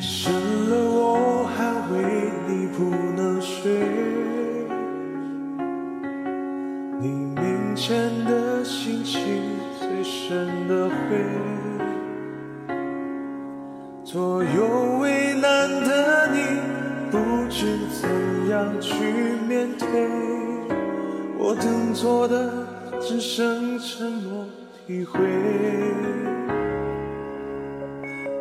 夜深了，我还为你不能睡。你明前的心情最深的灰。左右为难的你，不知怎样去面对。我能做的，只剩沉默体会。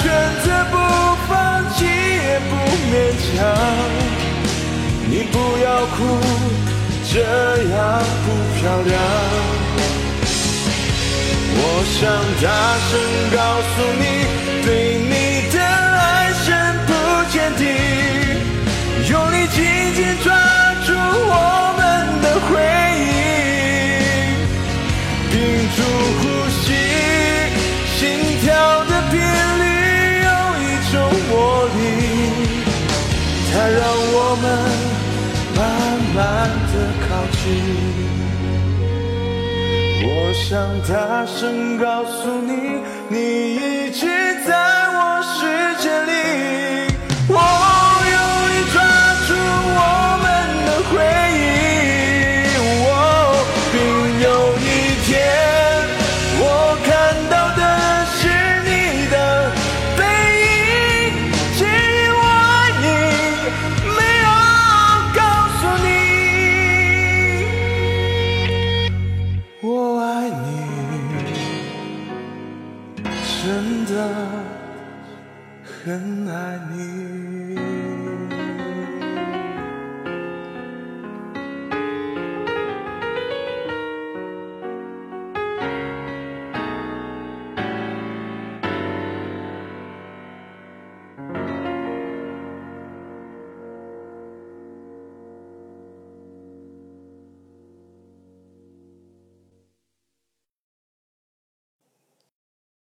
选择不放弃，也不勉强你不要哭，这样不漂亮。我想大声告诉你，对你的爱深不见底，用力紧紧抓慢慢的靠近，我想大声告诉你，你很爱你。